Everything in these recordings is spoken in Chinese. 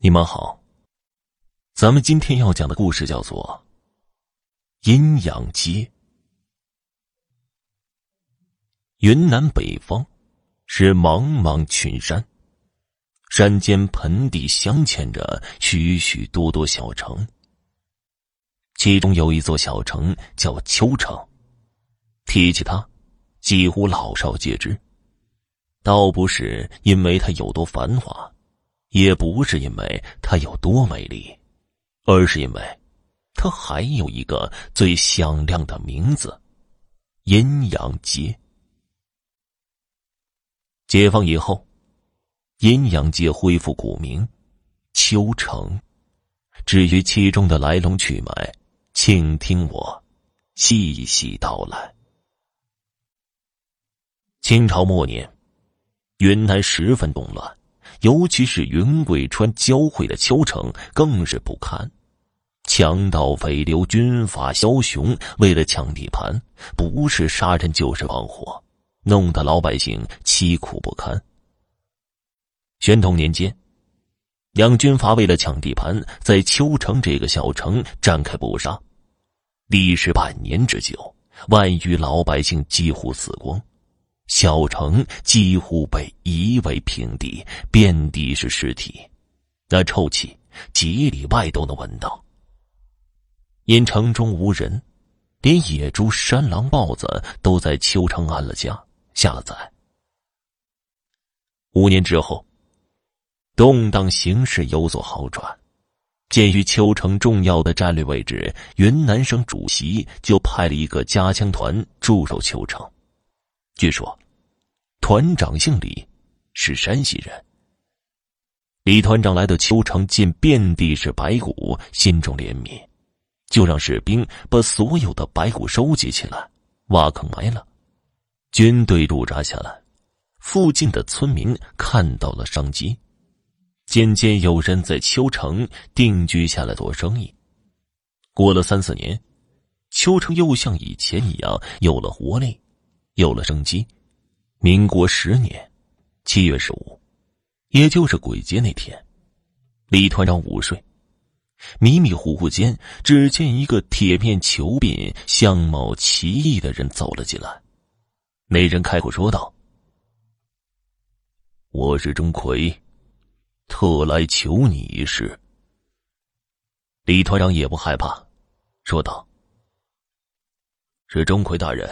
你们好，咱们今天要讲的故事叫做《阴阳街》。云南北方是茫茫群山，山间盆地镶嵌着许许多多小城，其中有一座小城叫秋城。提起它，几乎老少皆知，倒不是因为它有多繁华。也不是因为它有多美丽，而是因为它还有一个最响亮的名字——阴阳街。解放以后，阴阳街恢复古名——秋城。至于其中的来龙去脉，请听我细细道来。清朝末年，云南十分动乱。尤其是云贵川交汇的丘城更是不堪，强盗匪流、军阀枭雄为了抢地盘，不是杀人就是放火，弄得老百姓凄苦不堪。宣统年间，两军阀为了抢地盘，在丘城这个小城展开搏杀，历时半年之久，万余老百姓几乎死光。小城几乎被夷为平地，遍地是尸体，那臭气几里外都能闻到。因城中无人，连野猪、山狼、豹子都在秋城安了家，下了崽。五年之后，动荡形势有所好转，鉴于秋城重要的战略位置，云南省主席就派了一个加强团驻守秋城。据说，团长姓李，是山西人。李团长来到秋城，见遍地是白骨，心中怜悯，就让士兵把所有的白骨收集起来，挖坑埋了。军队驻扎下来，附近的村民看到了商机，渐渐有人在秋城定居下来做生意。过了三四年，秋城又像以前一样有了活力。有了生机，民国十年七月十五，也就是鬼节那天，李团长午睡，迷迷糊糊间，只见一个铁面裘鬓、相貌奇异的人走了进来。那人开口说道：“我是钟馗，特来求你一事。”李团长也不害怕，说道：“是钟馗大人。”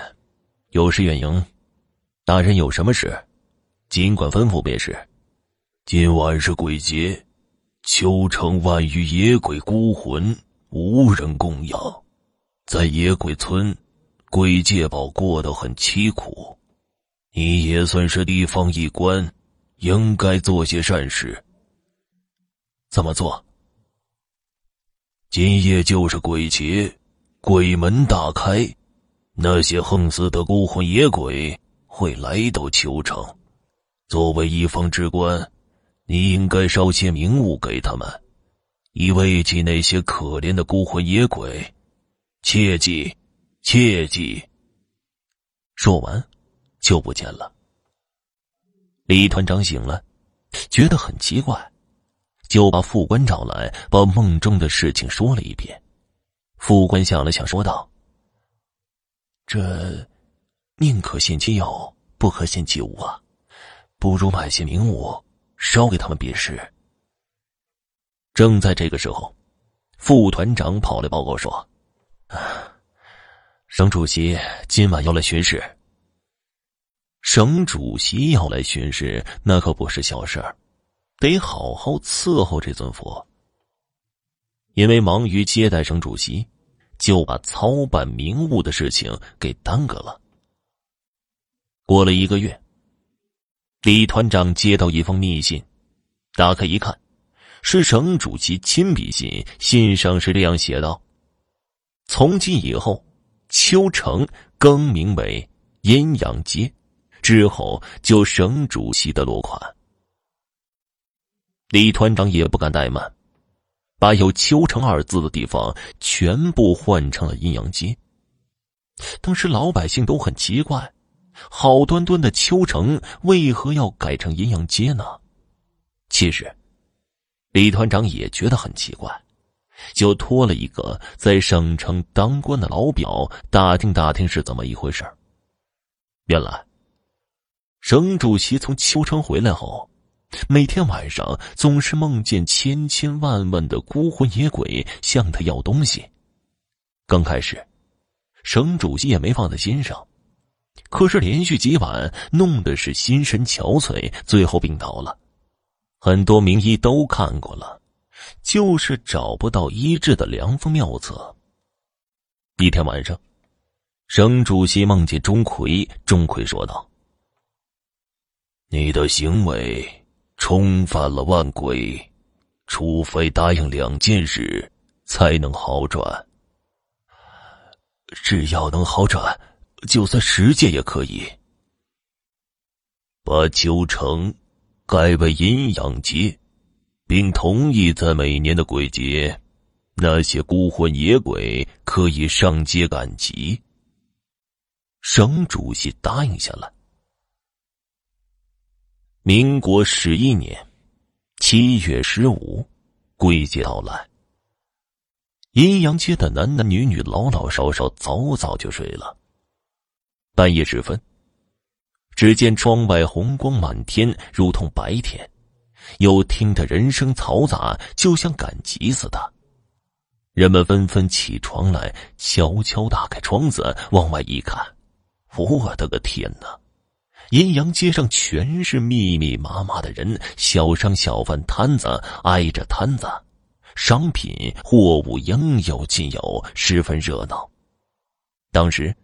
有事远迎，大人有什么事，尽管吩咐便是。今晚是鬼节，秋城万余野鬼孤魂无人供养，在野鬼村，鬼界宝过得很凄苦。你也算是地方一官，应该做些善事。怎么做？今夜就是鬼节，鬼门大开。那些横死的孤魂野鬼会来到秋城，作为一方之官，你应该烧些冥物给他们，以慰藉那些可怜的孤魂野鬼。切记，切记。说完，就不见了。李团长醒了，觉得很奇怪，就把副官找来，把梦中的事情说了一遍。副官想了想，说道。这，宁可信其有，不可信其无啊！不如买些冥物烧给他们便是。正在这个时候，副团长跑来报告说：“省主席今晚要来巡视。省主席要来巡视，那可不是小事儿，得好好伺候这尊佛。因为忙于接待省主席。”就把操办名物的事情给耽搁了。过了一个月，李团长接到一封密信，打开一看，是省主席亲笔信。信上是这样写道：“从今以后，秋城更名为阴阳街，之后就省主席的落款。”李团长也不敢怠慢。把有“秋城”二字的地方全部换成了阴阳街。当时老百姓都很奇怪，好端端的秋城为何要改成阴阳街呢？其实，李团长也觉得很奇怪，就托了一个在省城当官的老表打听打听是怎么一回事原来，省主席从秋城回来后，每天晚上总是梦见千千万万的孤魂野鬼向他要东西。刚开始，省主席也没放在心上，可是连续几晚弄得是心神憔悴，最后病倒了。很多名医都看过了，就是找不到医治的良方妙策。一天晚上，省主席梦见钟馗，钟馗说道：“你的行为冲犯了万鬼，除非答应两件事，才能好转。”只要能好转，就算十件也可以。把秋城改为阴阳街，并同意在每年的鬼节，那些孤魂野鬼可以上街赶集。省主席答应下来。民国十一年七月十五，鬼节到来。阴阳街的男男女女、老老少少早早就睡了。半夜时分，只见窗外红光满天，如同白天，又听得人声嘈杂，就像赶集似的。人们纷纷起床来，悄悄打开窗子往外一看，我的个天哪！阴阳街上全是密密麻麻的人，小商小贩摊子挨着摊子。商品货物应有尽有，十分热闹。当时，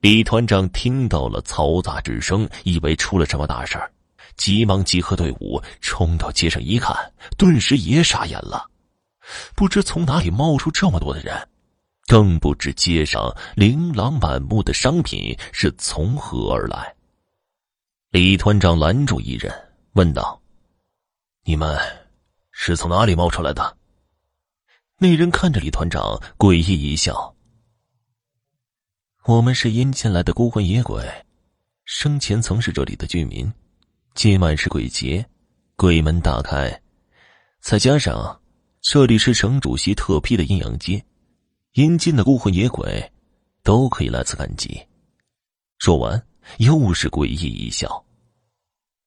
李团长听到了嘈杂之声，以为出了什么大事儿，急忙集合队伍，冲到街上一看，顿时也傻眼了。不知从哪里冒出这么多的人，更不知街上琳琅满目的商品是从何而来。李团长拦住一人，问道：“你们？”是从哪里冒出来的？那人看着李团长，诡异一笑：“我们是阴间来的孤魂野鬼，生前曾是这里的居民。今晚是鬼节，鬼门大开，再加上这里是省主席特批的阴阳街，阴间的孤魂野鬼都可以来此赶集。”说完，又是诡异一笑。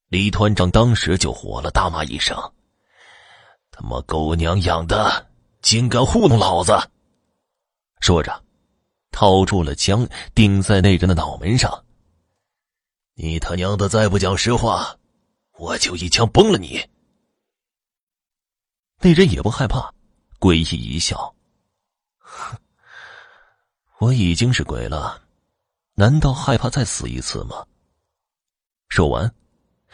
李团长当时就火了，大骂一声。他妈狗娘养的，竟敢糊弄老子！说着，掏出了枪，顶在那人的脑门上。你他娘的再不讲实话，我就一枪崩了你！那人也不害怕，诡异一笑：“哼，我已经是鬼了，难道害怕再死一次吗？”说完。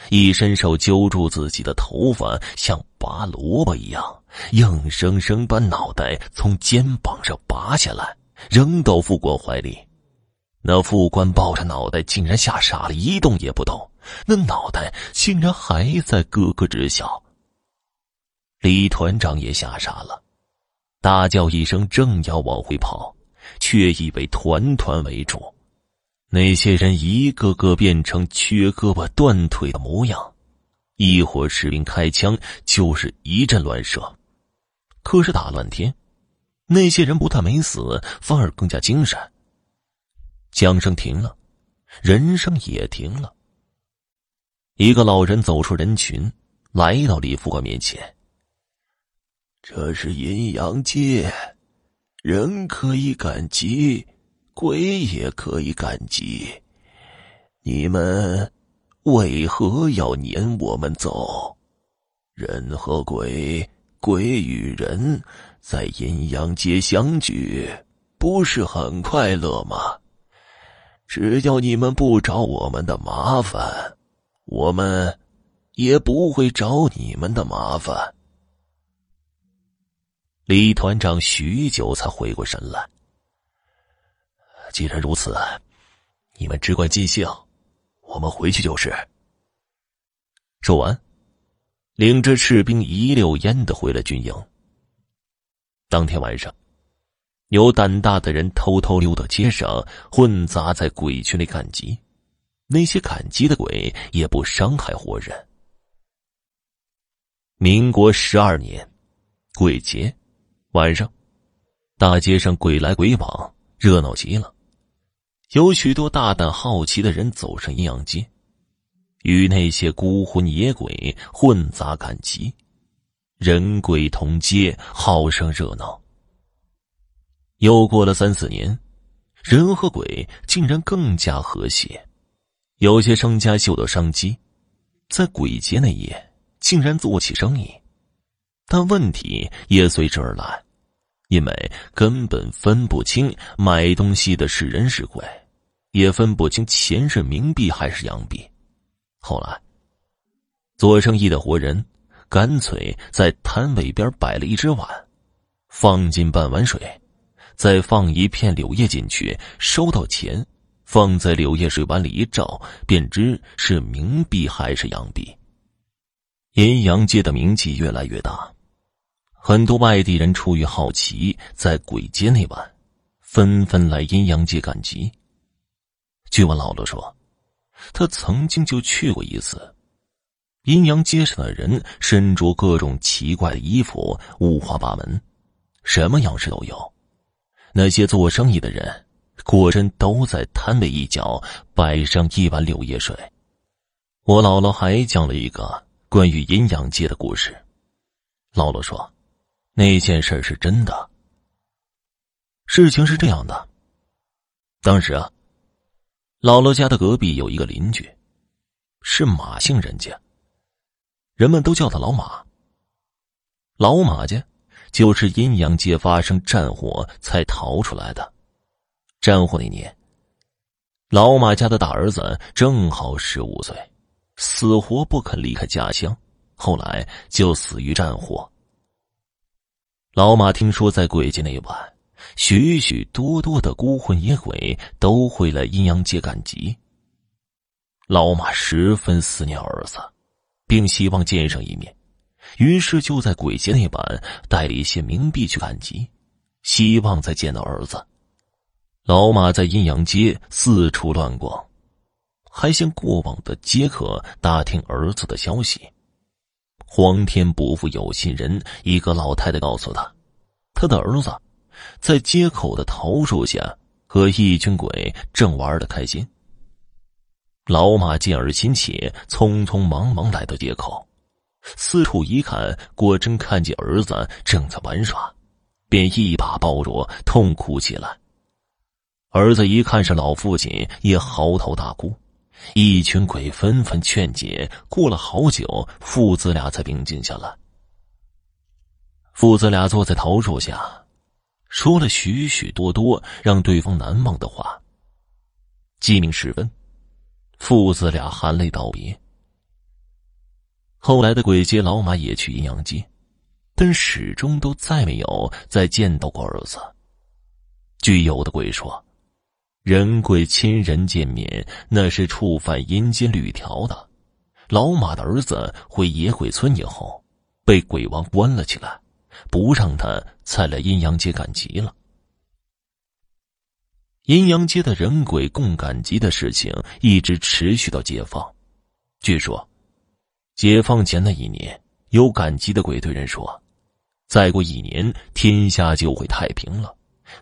一伸手揪住自己的头发，像拔萝卜一样，硬生生把脑袋从肩膀上拔下来，扔到副官怀里。那副官抱着脑袋，竟然吓傻了，一动也不动。那脑袋竟然还在咯咯直笑。李团长也吓傻了，大叫一声，正要往回跑，却已被团团围住。那些人一个个变成缺胳膊断腿的模样，一伙士兵开枪就是一阵乱射，可是打乱天，那些人不但没死，反而更加精神。枪声停了，人声也停了。一个老人走出人群，来到李副官面前：“这是阴阳界，人可以赶集。”鬼也可以感激，你们为何要撵我们走？人和鬼，鬼与人，在阴阳街相聚，不是很快乐吗？只要你们不找我们的麻烦，我们也不会找你们的麻烦。李团长许久才回过神来。既然如此，你们只管尽兴，我们回去就是。说完，领着士兵一溜烟的回了军营。当天晚上，有胆大的人偷偷溜到街上，混杂在鬼群里赶集。那些赶集的鬼也不伤害活人。民国十二年，鬼节晚上，大街上鬼来鬼往，热闹极了。有许多大胆好奇的人走上阴阳街，与那些孤魂野鬼混杂赶集，人鬼同街，好生热闹。又过了三四年，人和鬼竟然更加和谐。有些商家嗅到商机，在鬼节那夜。竟然做起生意，但问题也随之而来，因为根本分不清买东西的是人是鬼，也分不清钱是冥币还是洋币。后来，做生意的活人干脆在摊位边摆了一只碗，放进半碗水，再放一片柳叶进去，收到钱，放在柳叶水碗里一照，便知是冥币还是洋币。阴阳界的名气越来越大，很多外地人出于好奇，在鬼街那晚，纷纷来阴阳街赶集。据我姥姥说，她曾经就去过一次。阴阳街上的人身着各种奇怪的衣服，五花八门，什么样式都有。那些做生意的人，果真都在摊位一角摆上一碗柳叶水。我姥姥还讲了一个。关于阴阳街的故事，姥姥说，那件事是真的。事情是这样的，当时啊，姥姥家的隔壁有一个邻居，是马姓人家，人们都叫他老马。老马家就是阴阳界发生战火才逃出来的。战火那年，老马家的大儿子正好十五岁。死活不肯离开家乡，后来就死于战火。老马听说，在鬼节那晚，许许多多的孤魂野鬼都会来阴阳街赶集。老马十分思念儿子，并希望见上一面，于是就在鬼节那晚带了一些冥币去赶集，希望再见到儿子。老马在阴阳街四处乱逛。还向过往的街客打听儿子的消息。皇天不负有心人，一个老太太告诉他，他的儿子在街口的桃树下和一群鬼正玩的开心。老马见儿心切，匆匆忙忙来到街口，四处一看，果真看见儿子正在玩耍，便一把抱住，痛哭起来。儿子一看是老父亲，也嚎啕大哭。一群鬼纷纷劝解，过了好久，父子俩才平静下来。父子俩坐在桃树下，说了许许多多让对方难忘的话。鸡鸣时分，父子俩含泪道别。后来的鬼街，老马也去阴阳街，但始终都再没有再见到过儿子。据有的鬼说。人鬼亲人见面，那是触犯阴间律条的。老马的儿子回野鬼村以后，被鬼王关了起来，不让他再来阴阳街赶集了。阴阳街的人鬼共赶集的事情一直持续到解放。据说，解放前的一年，有赶集的鬼对人说：“再过一年，天下就会太平了。”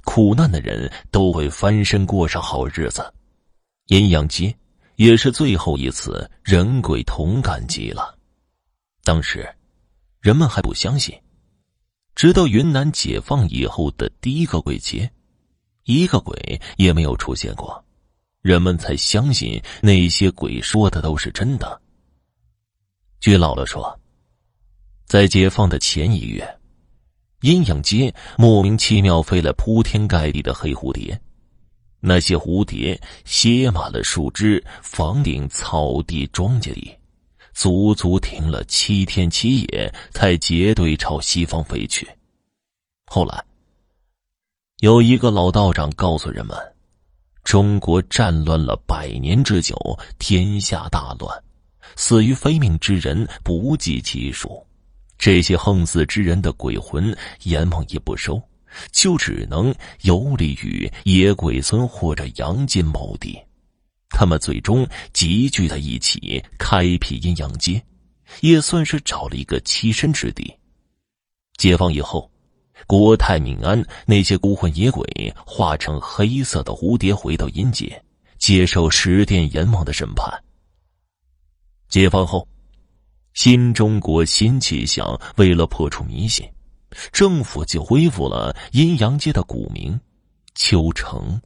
苦难的人都会翻身过上好日子，阴阳街也是最后一次人鬼同感集了。当时，人们还不相信，直到云南解放以后的第一个鬼节，一个鬼也没有出现过，人们才相信那些鬼说的都是真的。据姥姥说，在解放的前一月。阴阳街莫名其妙飞来铺天盖地的黑蝴蝶，那些蝴蝶歇满了树枝、房顶、草地、庄稼里，足足停了七天七夜，才结队朝西方飞去。后来，有一个老道长告诉人们：“中国战乱了百年之久，天下大乱，死于非命之人不计其数。”这些横死之人的鬼魂阎王也不收，就只能游离于野鬼村或者阳间某地。他们最终集聚在一起，开辟阴阳街，也算是找了一个栖身之地。解放以后，国泰民安，那些孤魂野鬼化成黑色的蝴蝶回到阴界，接受十殿阎王的审判。解放后，新中国新气象，为了破除迷信，政府就恢复了阴阳界的古名——秋城，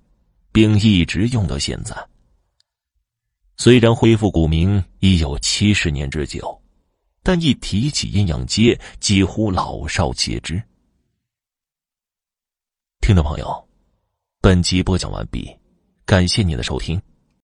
并一直用到现在。虽然恢复古名已有七十年之久，但一提起阴阳街，几乎老少皆知。听众朋友，本集播讲完毕，感谢您的收听。